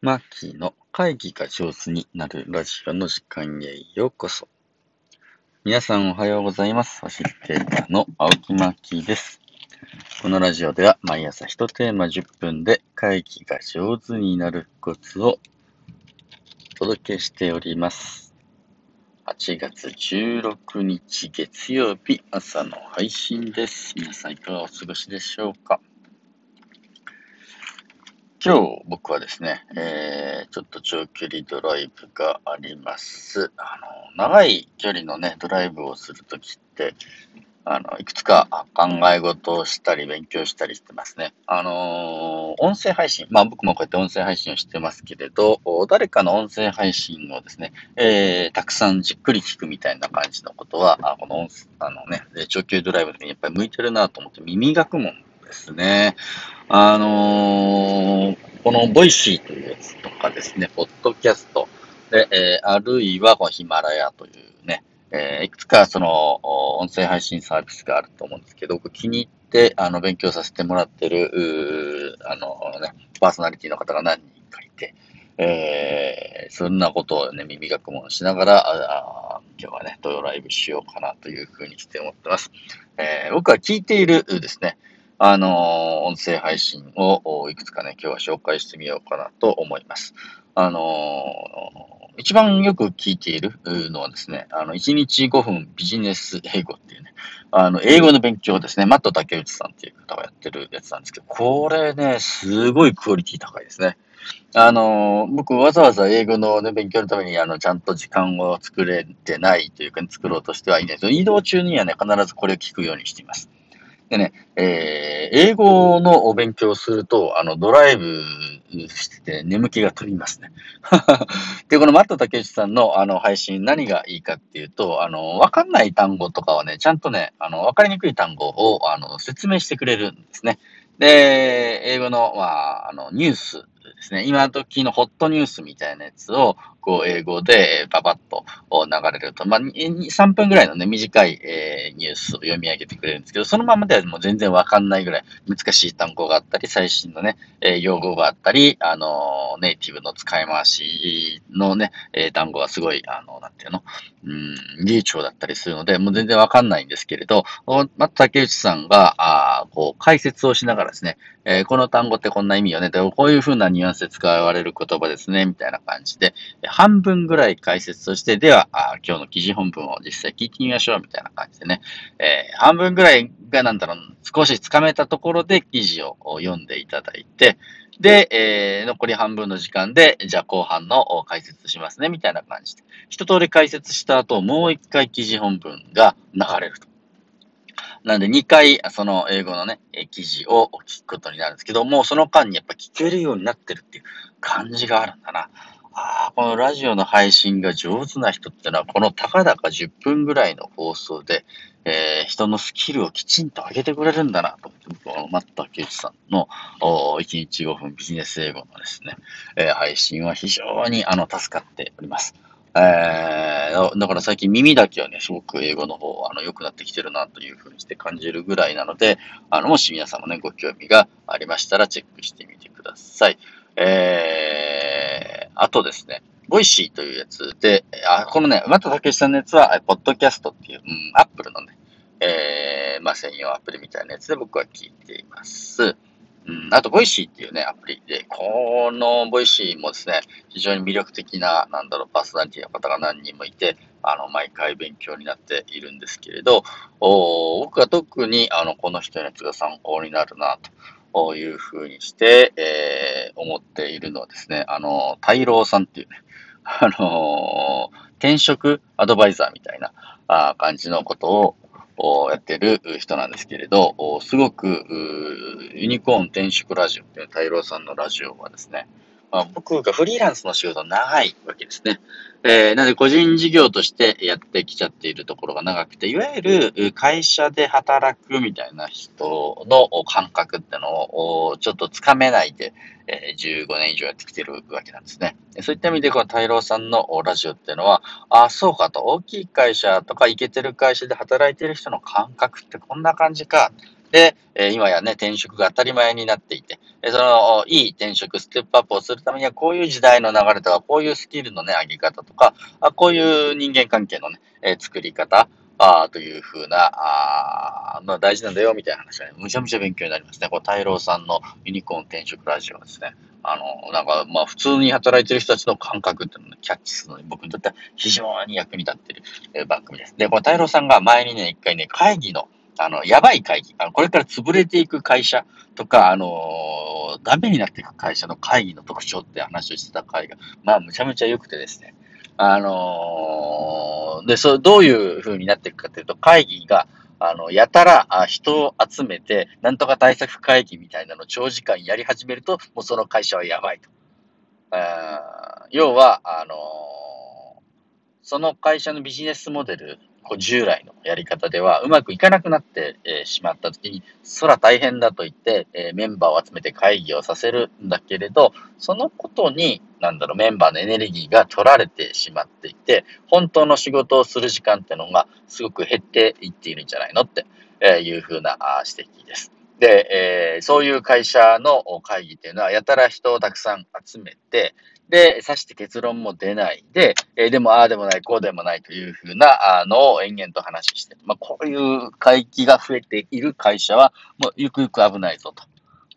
マッキーの会議が上手になるラジオの時間へようこそ。皆さんおはようございます。ファシリテーターの青木マッキーです。このラジオでは毎朝1テーマ10分で会議が上手になるコツをお届けしております。8月16日月曜日朝の配信です。皆さんいかがお過ごしでしょうか？今日僕はですね、えー、ちょっと長距離ドライブがあります。あの、長い距離のね、ドライブをするときって、あの、いくつか考え事をしたり勉強したりしてますね。あのー音声配信、まあ僕もこうやって音声配信をしてますけれど、誰かの音声配信をですね、えー、たくさんじっくり聞くみたいな感じのことは、あこの音声、あのね、長距離ドライブにやっぱり向いてるなと思って耳学問ですね。あのーこの Voicy というやつとかですね、ポッドキャストで、えーあるいはこのヒマラヤというね、えーいくつかその音声配信サービスがあると思うんですけど、僕気に入ってあの勉強させてもらってる、あのね、パーソナリティの方が何人かいて、えーそんなことをね、耳学問しながら、ああ今日はね、ドライブしようかなというふうにして思ってます。えー僕は聞いているですね、あの音声配信をいくつかね、今日は紹介してみようかなと思います。あのー一番よく聞いているのはですね、あの、1日5分ビジネス英語っていうね、あの、英語の勉強ですね、マット竹内さんっていう方がやってるやつなんですけど、これね、すごいクオリティ高いですね。あの僕わざわざ英語の、ね、勉強のために、あの、ちゃんと時間を作れてないというか、作ろうとしてはいないです移動中にはね、必ずこれを聞くようにしています。でね、えー英語のお勉強すると、あの、ドライブしてて眠気が飛びますね。で、このマット竹内さんのあの配信何がいいかっていうと、あの、わかんない単語とかはね、ちゃんとね、あの、わかりにくい単語を、あの、説明してくれるんですね。で、英語の、まあ、あの、ニュースですね。今時のホットニュースみたいなやつを、こう、英語でパパッと流れると、まあ、3分ぐらいのね、短い、えニュースを読み上げてくれるんですけど、そのままではもう全然わかんないぐらい難しい単語があったり、最新のね、え用語があったり、あのネイティブの使い回しのね、え単語がすごい、あの、なんていうの、うん、流暢だったりするので、もう全然わかんないんですけれど、おま竹内さんが、あこう、解説をしながらですね、えーこの単語ってこんな意味よね、でこういう風なニュアンスで使われる言葉ですね、みたいな感じで、半分ぐらい解説として、では、あ今日の記事本文を実際聞いてみましょう、みたいな感じでね、えー半分ぐらいがなんだろう、少しつかめたところで記事を読んでいただいて、で、えー残り半分の時間で、じゃあ後半の解説しますね、みたいな感じで。一通り解説した後、もう一回記事本文が流れると。なんで2回、その英語のね、記事を聞くことになるんですけど、もうその間にやっぱ聞けるようになってるっていう感じがあるんだな。ああ、このラジオの配信が上手な人ってのは、このたかだか10分ぐらいの放送で、えー人のスキルをきちんと上げてくれるんだなと思って、僕はマット竹内さんのお1日5分ビジネス英語のですね、えー配信は非常にあの助かっております。えー、だから最近耳だけはね、すごく英語の方、あの、良くなってきてるなというふうにして感じるぐらいなので、あの、もし皆さんもね、ご興味がありましたらチェックしてみてください。あとですね、 Voicy というやつで、あ、このね、また竹内さんのやつは、ポッドキャストっていう、うん、 Apple のね、えー、まあ、専用アプリみたいなやつで僕は聞いています。うん、あと、 Voicy っていうね、アプリで、この Voicy もですね、非常に魅力的な、なんだろう、パーソナリティの方が何人もいて、あの、毎回勉強になっているんですけれど、お僕は特に、あの、この人のやつが参考になるな、というふうにして、えー思っているのはですね、あの、大老さんっていうね、あの転職アドバイザーみたいなあ感じのことをやってる人なんですけれど、すごくユニコーン転職ラジオっていう大老さんのラジオはですね、まあ、僕がフリーランスの仕事長いわけですね。えーなので個人事業としてやってきちゃっているところが長くて、いわゆる会社で働くみたいな人の感覚ってのをちょっとつかめないで、え15年以上やってきてるわけなんですね。そういった意味で、この大郎さんのラジオっていうのは、あ、そうかと、大きい会社とかイケてる会社で働いてる人の感覚ってこんな感じか。で、今やね、転職が当たり前になっていて、その、いい転職、ステップアップをするためには、こういう時代の流れとか、こういうスキルのね、上げ方とか、あこういう人間関係のね、作り方、あというふうな、あまあ大事なんだよ、みたいな話がね、むちゃむちゃ勉強になりますね。これ、太郎さんのユニコーン転職ラジオですね。あの、なんか、まあ普通に働いてる人たちの感覚っていうのを、キャッチするのに、僕にとっては非常に役に立っている、え番組です。で、この太郎さんが前にね、一回ね、会議の、あの、やばい会議、あの、これから潰れていく会社とか、あの、ダメになっていく会社の会議の特徴って話をしてた会が、まあ、むちゃむちゃ良くてですね。あの、で、そう、どういう風になっていくかというと、会議が、あの、やたら人を集めて、なんとか対策会議みたいなのを長時間やり始めると、もうその会社はやばいと。要は、あの、その会社のビジネスモデルこう従来のやり方ではうまくいかなくなって、え、しまった時に、そら大変だと言って、え、メンバーを集めて会議をさせるんだけれど、そのことに、なんだろう、メンバーのエネルギーが取られてしまっていて、本当の仕事をする時間ってのがすごく減っていっているんじゃないのっていうふうな指摘です。で、えー、そういう会社の会議っていうのは、やたら人をたくさん集めて、で、さして結論も出ないで、えー、でもああでもない、こうでもないというふうなのを延々と話して、まあ、こういう会議が増えている会社は、もうゆくゆく危ないぞと。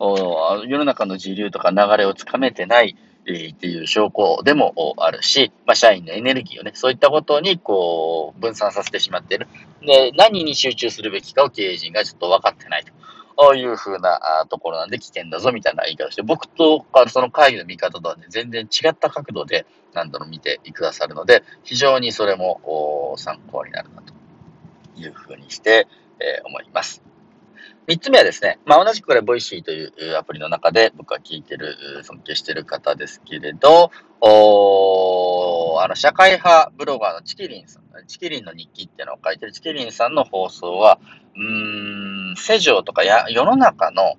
お世の中の時流とか流れをつかめてない、えー、っていう証拠でもあるし、まあ、社員のエネルギーをね、そういったことにこう分散させてしまっている。で、何に集中するべきかを経営陣がちょっと分かってないと。ういう風なところなんで危険だぞみたいな言い方して、僕とかその会議の見方とはね、全然違った角度で何度も見てくださるので、非常にそれも参考になるなというふうにして、えー、思います。三つ目はですね、まあ、同じくこれ、 Voicy というアプリの中で僕は聞いてる、尊敬してる方ですけれど、おあの、社会派ブロガーのちきりんさん、 Chikirinの日記っていうのを書いてるちきりんさんの放送は、うーん、世情とかや世の中の、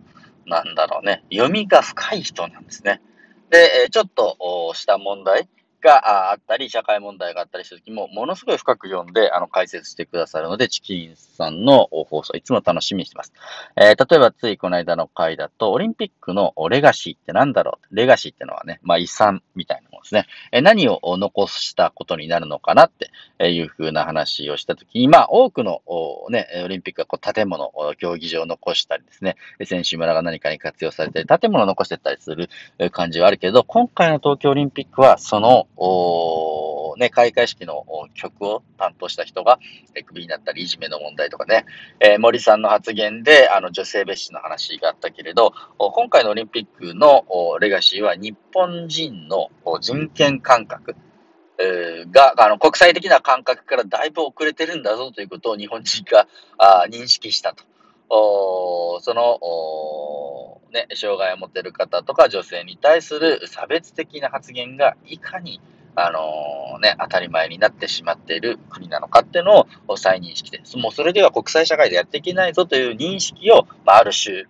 なんだろうね、読みが深い人なんですね。で、ちょっとした問題、があったり、社会問題があったりした時も、ものすごい深く読んで、あの、解説してくださるので、チキンさんの放送、いつも楽しみにしてます。えー、例えば、ついこの間の回だと、オリンピックのレガシーって何だろう？レガシーってのはね、まあ、遺産みたいなですね。え、何を残したことになるのかなっていうふうな話をしたときに、まあ、多くの、ね、オリンピックはこう建物、競技場を残したりですね、選手村が何かに活用されて、建物を残してたりする感じはあるけど、今回の東京オリンピックは、その、おね、開会式の曲を担当した人が、えクビになったり、いじめの問題とかね、えー、森さんの発言で、あの、女性蔑視の話があったけれど、今回のオリンピックのレガシーは、日本人の人権感覚、が、あの、国際的な感覚からだいぶ遅れてるんだぞということを日本人があ認識したと。おその、おね、障害を持ってる方とか女性に対する差別的な発言がいかに、あの、ね、当たり前になってしまっている国なのかっていうのを再認識で、もうそれでは国際社会でやっていけないぞという認識を、まあ、ある種、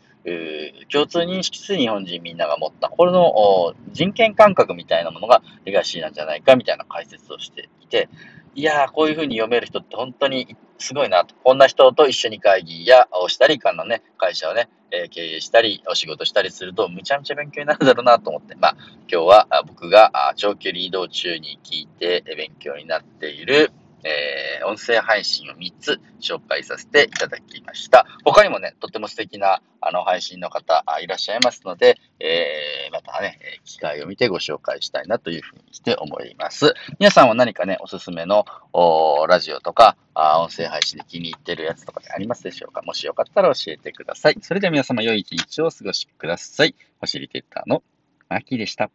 共通認識する日本人みんなが持った、これの人権感覚みたいなものがレガシーなんじゃないかみたいな解説をしていて、いやー、こういうふうに読める人って本当にすごいなと。こんな人と一緒に会議やをしたり、かのね、会社をね、えー、経営したり、お仕事したりすると、むちゃむちゃ勉強になるだろうなと思って、まあ、今日は僕が長距離移動中に聞いて勉強になっている、えー、音声配信を3つ紹介させていただきました。他にもね、とっても素敵なあの配信の方いらっしゃいますので、えー、またね、機会を見てご紹介したいなというふうにして思います。皆さんは何かね、おすすめのラジオとかあ、音声配信で気に入ってるやつとかでありますでしょうか？もしよかったら教えてください。それでは皆様良い一日をお過ごしください。星リテッターのマキでした。